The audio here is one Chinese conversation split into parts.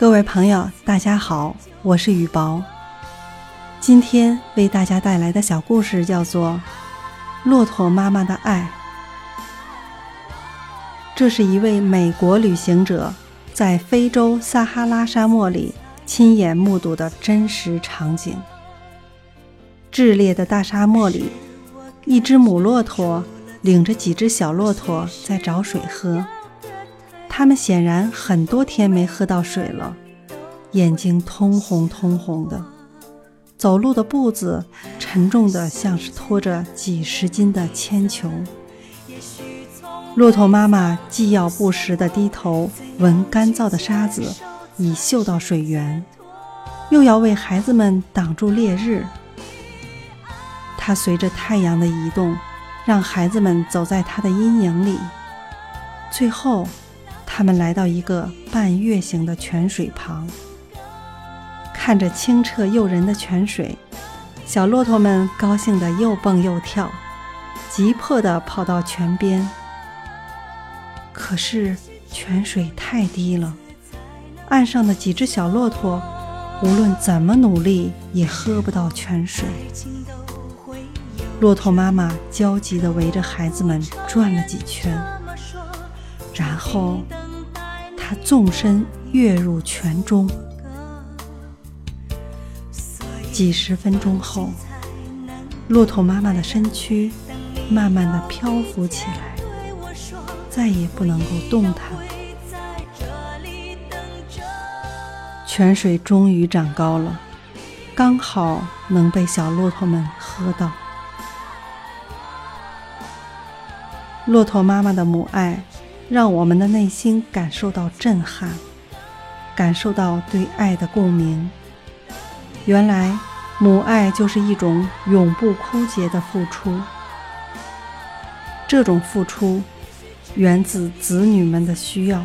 各位朋友，大家好，我是雨薄。今天为大家带来的小故事叫做《骆驼妈妈的爱》。这是一位美国旅行者在非洲撒哈拉沙漠里亲眼目睹的真实场景。炽烈的大沙漠里，一只母骆驼领着几只小骆驼在找水喝。他们显然很多天没喝到水了，眼睛通红通红的。走路的步子沉重的，像是拖着几十斤的铅球。骆驼妈妈既要不时地低头闻干燥的沙子，以嗅到水源，又要为孩子们挡住烈日。它随着太阳的移动，让孩子们走在它的阴影里。最后，他们来到一个半月形的泉水旁。看着清澈诱人的泉水，小骆驼们高兴地又蹦又跳，急迫地跑到泉边。可是泉水太低了，岸上的几只小骆驼无论怎么努力也喝不到泉水。骆驼妈妈焦急地围着孩子们转了几圈，然后她纵身跃入泉中。几十分钟后，骆驼妈妈的身躯慢慢的漂浮起来，再也不能够动弹。泉水终于长高了，刚好能被小骆驼们喝到。骆驼妈妈的母爱，让我们的内心感受到震撼，感受到对爱的共鸣。原来。母爱就是一种永不枯竭的付出，这种付出源自子女们的需要，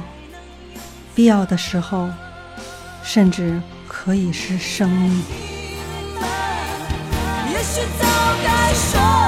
必要的时候，甚至可以是生命。也许早该说。